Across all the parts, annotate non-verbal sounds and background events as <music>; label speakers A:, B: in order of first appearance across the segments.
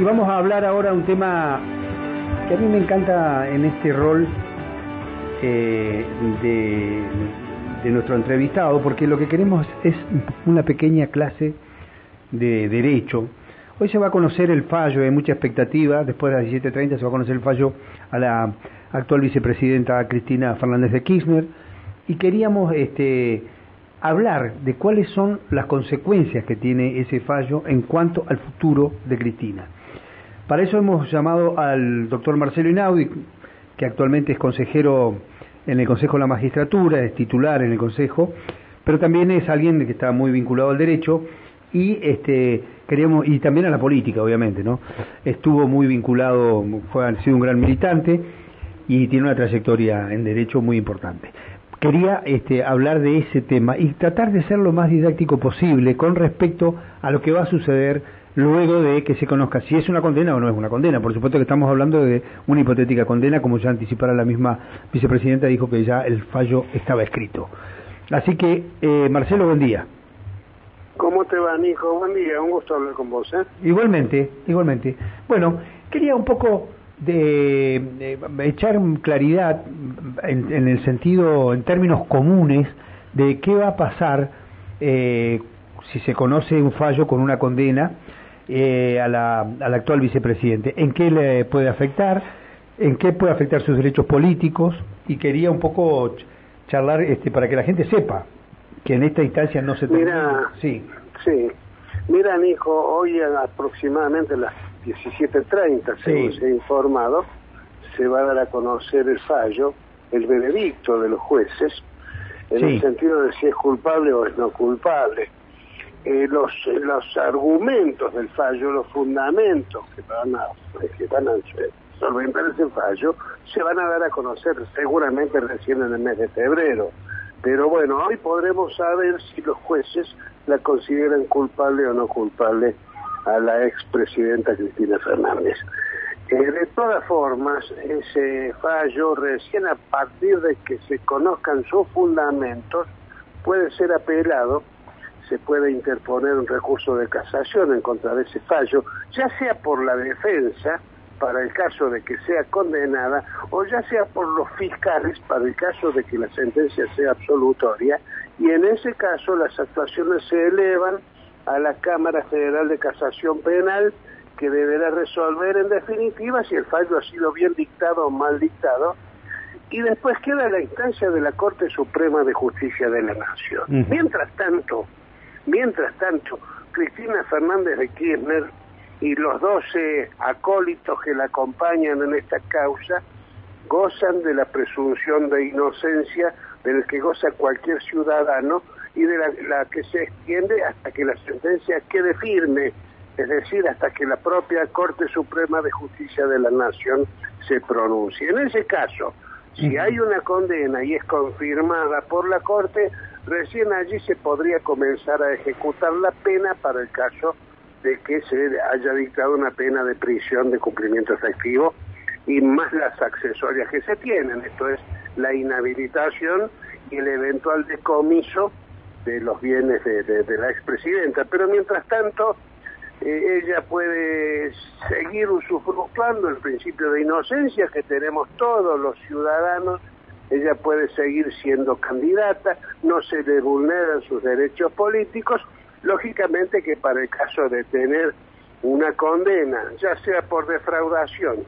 A: Y vamos a hablar ahora un tema que a mí me encanta en este rol eh, de, de nuestro entrevistado, porque lo que queremos es una pequeña clase de derecho. Hoy se va a conocer el fallo, hay mucha expectativa, después de las 17.30 se va a conocer el fallo a la actual vicepresidenta Cristina Fernández de Kirchner, y queríamos este, hablar de cuáles son las consecuencias que tiene ese fallo en cuanto al futuro de Cristina. Para eso hemos llamado al doctor Marcelo Inaudi, que actualmente es consejero en el Consejo de la Magistratura, es titular en el Consejo, pero también es alguien que está muy vinculado al derecho y este queremos y también a la política obviamente no estuvo muy vinculado fue ha sido un gran militante y tiene una trayectoria en derecho muy importante. Quería este, hablar de ese tema y tratar de ser lo más didáctico posible con respecto a lo que va a suceder luego de que se conozca si es una condena o no es una condena. Por supuesto que estamos hablando de una hipotética condena, como ya anticipara la misma vicepresidenta, dijo que ya el fallo estaba escrito. Así que, eh, Marcelo, buen día.
B: ¿Cómo te va, Nico? Buen día, un gusto hablar con vos. ¿eh?
A: Igualmente, igualmente. Bueno, quería un poco de, echar claridad en, el sentido, en términos comunes, de qué va a pasar eh, si se conoce un fallo con una condena eh, a la, al actual vicepresidente, en qué le puede afectar, en qué puede afectar sus derechos políticos, y quería un poco charlar este, para que la gente sepa que en esta instancia no se
B: Mira, sí. sí. Mira, hijo, hoy aproximadamente las 17.30, según se ha informado, se va a dar a conocer el fallo, el veredicto de los jueces, en el sentido de si es culpable o es no culpable. Eh, los, los argumentos del fallo, los fundamentos que van a, que van a solventar ese fallo, se van a dar a conocer seguramente recién en el mes de febrero. Pero bueno, hoy podremos saber si los jueces la consideran culpable o no culpable a la expresidenta Cristina Fernández. Eh, de todas formas, ese fallo, recién a partir de que se conozcan sus fundamentos, puede ser apelado, se puede interponer un recurso de casación en contra de ese fallo, ya sea por la defensa, para el caso de que sea condenada, o ya sea por los fiscales para el caso de que la sentencia sea absolutoria, y en ese caso las actuaciones se elevan a la Cámara Federal de Casación Penal, que deberá resolver en definitiva si el fallo ha sido bien dictado o mal dictado, y después queda la instancia de la Corte Suprema de Justicia de la Nación. Mientras tanto, mientras tanto, Cristina Fernández de Kirchner y los doce acólitos que la acompañan en esta causa gozan de la presunción de inocencia del que goza cualquier ciudadano y de la, que se extiende hasta que la sentencia quede firme, es decir, hasta que la propia Corte Suprema de Justicia de la Nación se pronuncie. En ese caso, si hay una condena y es confirmada por la Corte, recién allí se podría comenzar a ejecutar la pena para el caso de que se haya dictado una pena de prisión de cumplimiento efectivo y más las accesorias que se tienen, esto es la inhabilitación y el eventual decomiso de los bienes de, la expresidenta. Pero mientras tanto, eh, ella puede seguir usufructuando el principio de inocencia que tenemos todos los ciudadanos, ella puede seguir siendo candidata, no se le vulneran sus derechos políticos, lógicamente que para el caso de tener una condena, ya sea por defraudación,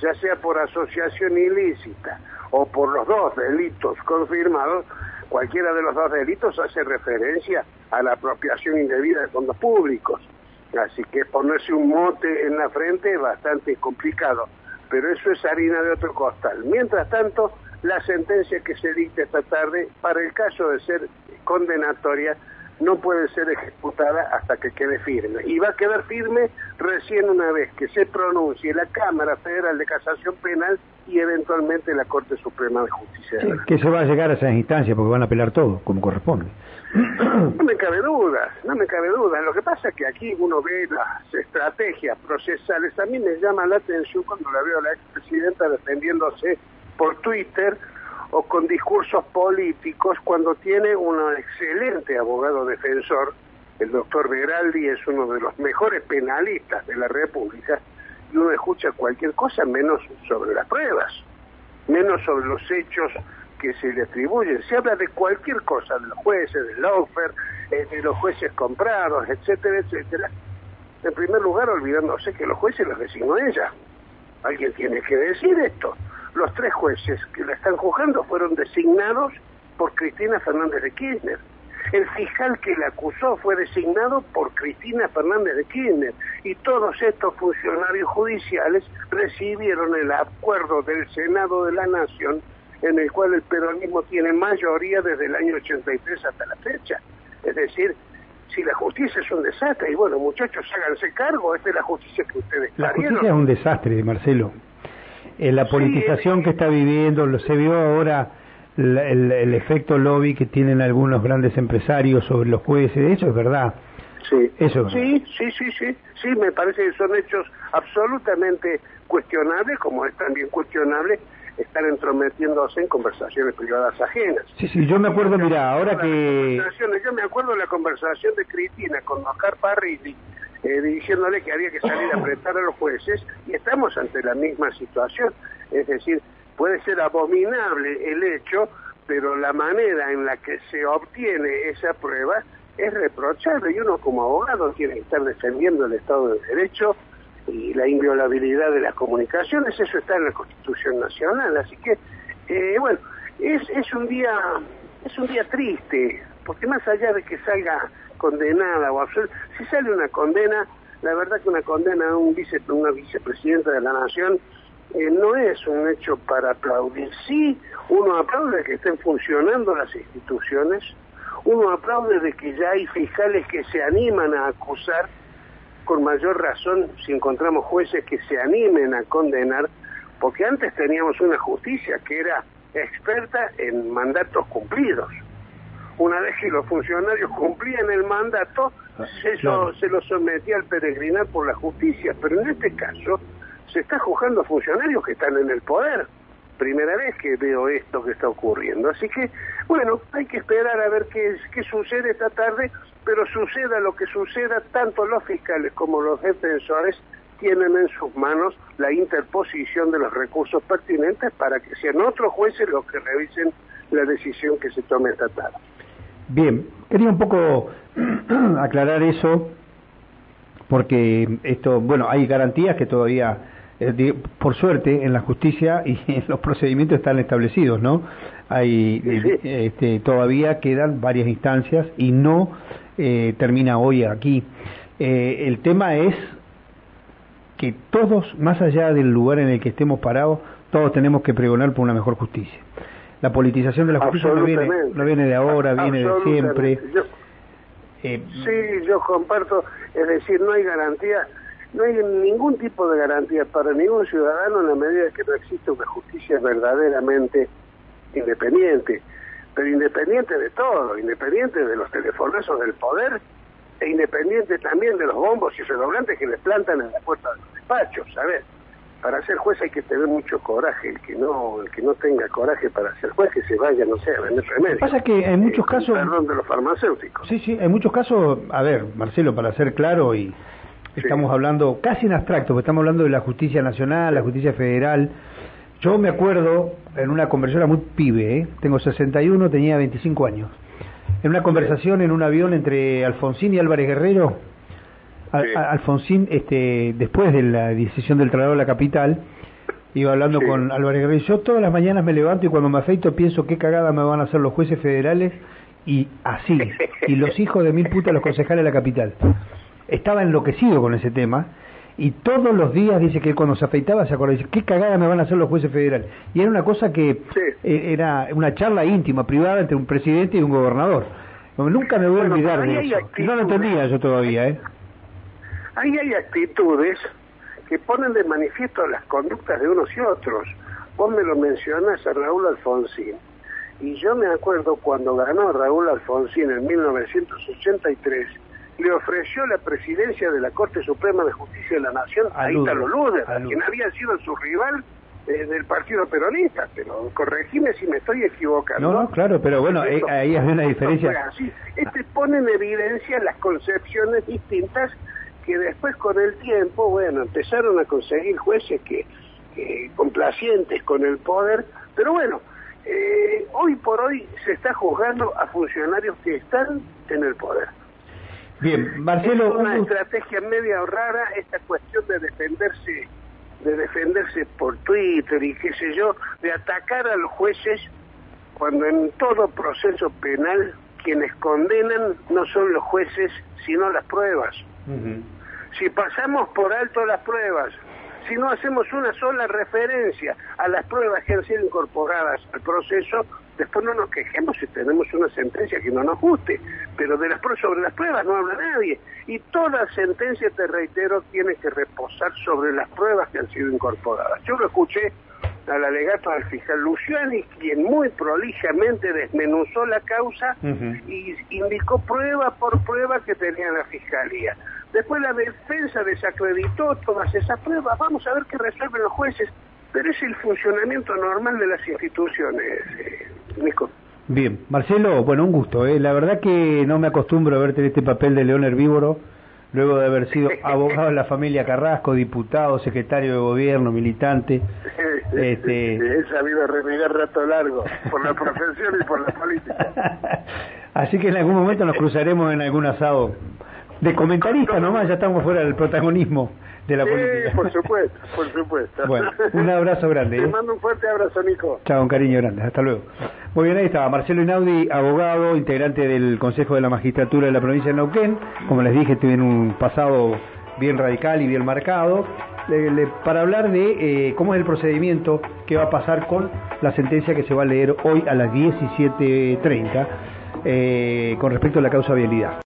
B: ya sea por asociación ilícita o por los dos delitos confirmados, cualquiera de los dos delitos hace referencia a la apropiación indebida de fondos públicos. Así que ponerse un mote en la frente es bastante complicado, pero eso es harina de otro costal. Mientras tanto, la sentencia que se dicta esta tarde, para el caso de ser condenatoria, no puede ser ejecutada hasta que quede firme. Y va a quedar firme recién una vez que se pronuncie la Cámara Federal de Casación Penal y eventualmente la Corte Suprema de Justicia.
A: que se va a llegar a esas instancias porque van a apelar todo, como corresponde.
B: No me cabe duda, no me cabe duda. Lo que pasa es que aquí uno ve las estrategias procesales. A mí me llama la atención cuando la veo a la expresidenta defendiéndose por Twitter o con discursos políticos cuando tiene un excelente abogado defensor el doctor Veraldi es uno de los mejores penalistas de la República y uno escucha cualquier cosa menos sobre las pruebas, menos sobre los hechos que se le atribuyen. Se habla de cualquier cosa, de los jueces, del lawfare, eh, de los jueces comprados, etcétera, etcétera. En primer lugar, olvidándose que los jueces los designó ella. Alguien tiene que decir esto. Los tres jueces que la están juzgando fueron designados por Cristina Fernández de Kirchner. El fiscal que la acusó fue designado por Cristina Fernández de Kirchner y todos estos funcionarios judiciales recibieron el acuerdo del Senado de la Nación en el cual el peronismo tiene mayoría desde el año 83 hasta la fecha. Es decir, si la justicia es un desastre, y bueno, muchachos, háganse cargo, esta es la justicia que ustedes
A: La justicia es un desastre, Marcelo. Eh, la politización que está viviendo, lo, se vio ahora el, efecto lobby que tienen algunos grandes empresarios sobre los jueces, eso es verdad.
B: Sí, eso sí, sí, sí, sí, sí, me parece que son hechos absolutamente cuestionables, como es también cuestionable estar entrometiéndose en conversaciones privadas ajenas.
A: Sí, sí, yo me acuerdo, mira, ahora que...
B: Yo me acuerdo de la conversación de Cristina con Oscar Parrilli, eh, diciéndole que había que salir a apretar a los jueces, y estamos ante la misma situación. Es decir, puede ser abominable el hecho, pero la manera en la que se obtiene esa prueba es reprochable, y uno como abogado tiene que estar defendiendo el Estado de Derecho, y la inviolabilidad de las comunicaciones, eso está en la Constitución Nacional, así que eh, bueno, es, es un día es un día triste, porque más allá de que salga condenada o absoluta, si sale una condena, la verdad que una condena a un vice, una vicepresidenta de la nación eh, no es un hecho para aplaudir. Sí, uno aplaude de que estén funcionando las instituciones, uno aplaude de que ya hay fiscales que se animan a acusar con mayor razón si encontramos jueces que se animen a condenar, porque antes teníamos una justicia que era experta en mandatos cumplidos. Una vez que los funcionarios cumplían el mandato, eso se lo sometía al peregrinar por la justicia, pero en este caso se está juzgando a funcionarios que están en el poder. Primera vez que veo esto que está ocurriendo. Así que, bueno, hay que esperar a ver qué, qué sucede esta tarde pero suceda lo que suceda, tanto los fiscales como los defensores tienen en sus manos la interposición de los recursos pertinentes para que sean otros jueces los que revisen la decisión que se tome esta tarde.
A: Bien, quería un poco <clears throat> aclarar eso, porque esto, bueno, hay garantías que todavía, eh, por suerte, en la justicia <laughs> y en los procedimientos están establecidos, ¿no? Hay, este, todavía quedan varias instancias y no eh, termina hoy aquí. Eh, el tema es que todos, más allá del lugar en el que estemos parados, todos tenemos que pregonar por una mejor justicia. La politización de la justicia no viene, no viene de ahora, viene de siempre.
B: Eh, sí, yo comparto, es decir, no hay garantía, no hay ningún tipo de garantía para ningún ciudadano en la medida que no existe una justicia verdaderamente independiente pero independiente de todo, independiente de los telefonazos del poder e independiente también de los bombos y redoblantes que le plantan en la puerta de los despachos, ¿sabes? Para ser juez hay que tener mucho coraje, el que no el que no tenga coraje para ser juez que se vaya, no sé, a vender remedios.
A: Pasa que en muchos casos...
B: Perdón, de los farmacéuticos.
A: Sí, sí, en muchos casos, a ver, Marcelo, para ser claro y... Estamos hablando casi en abstracto, porque estamos hablando de la justicia nacional, la justicia federal, yo me acuerdo en una conversación, muy pibe, ¿eh? tengo 61, tenía 25 años, en una conversación en un avión entre Alfonsín y Álvarez Guerrero, Alfonsín, este, después de la decisión del traslado a la capital, iba hablando con Álvarez Guerrero, yo todas las mañanas me levanto y cuando me afeito pienso qué cagada me van a hacer los jueces federales y así, <laughs> y los hijos de mil putas los concejales de la capital. Estaba enloquecido con ese tema y todos los días dice que cuando se afeitaba se acordaba, dice, qué cagada me van a hacer los jueces federales. Y era una cosa que eh, era una charla íntima, privada entre un presidente y un gobernador. Nunca me voy a olvidar de eso. No lo entendía yo todavía, ¿eh?
B: Ahí hay actitudes que ponen de manifiesto las conductas de unos y otros. Vos me lo mencionas a Raúl Alfonsín. Y yo me acuerdo cuando ganó Raúl Alfonsín en 1983 le ofreció la presidencia de la Corte Suprema de Justicia de la Nación a Ítalo Luder, quien había sido su rival eh, del Partido Peronista, pero corregime si me estoy equivocando.
A: No, claro, pero bueno, eh, ahí hay una diferencia.
B: Este pone en evidencia las concepciones distintas que después con el tiempo, bueno, empezaron a conseguir jueces que, complacientes con el poder, pero bueno, eh, hoy por hoy se está juzgando a funcionarios que están en el poder.
A: Bien, Marcelo.
B: Es una estrategia media rara esta cuestión de defenderse de defenderse por Twitter y qué sé yo, de atacar a los jueces cuando en todo proceso penal quienes condenan no son los jueces, sino las pruebas. Si pasamos por alto las pruebas, si no hacemos una sola referencia a las pruebas que han sido incorporadas al proceso, después no nos quejemos si tenemos una sentencia que no nos guste, pero de las sobre las pruebas no habla nadie. Y toda sentencia, te reitero, tiene que reposar sobre las pruebas que han sido incorporadas. Yo lo escuché al alegato del fiscal Luciani, quien muy prolijamente desmenuzó la causa y indicó prueba por prueba que tenía la fiscalía. Después la defensa desacreditó todas esas pruebas. Vamos a ver qué resuelven los jueces. Pero es el funcionamiento normal de las instituciones, eh, Nico.
A: Bien, Marcelo, bueno, un gusto. ¿eh? La verdad que no me acostumbro a verte en este papel de león herbívoro, luego de haber sido <laughs> abogado de la familia Carrasco, diputado, secretario de gobierno, militante. <laughs>
B: este... He sabido renegar rato largo, por la <laughs> profesión y por la política.
A: Así que en algún momento nos cruzaremos en algún asado de comentarista nomás, ya estamos fuera del protagonismo de la política.
B: por supuesto, por supuesto.
A: Bueno, un abrazo grande.
B: Te ¿eh? mando un fuerte abrazo, Nico.
A: Chao, un cariño grande. Hasta luego. Muy bien, ahí estaba Marcelo Inaudi, abogado, integrante del Consejo de la Magistratura de la provincia de Neuquén. Como les dije, tiene un pasado bien radical y bien marcado. para hablar de eh, cómo es el procedimiento que va a pasar con la sentencia que se va a leer hoy a las 17.30 eh, con respecto a la causa vialidad.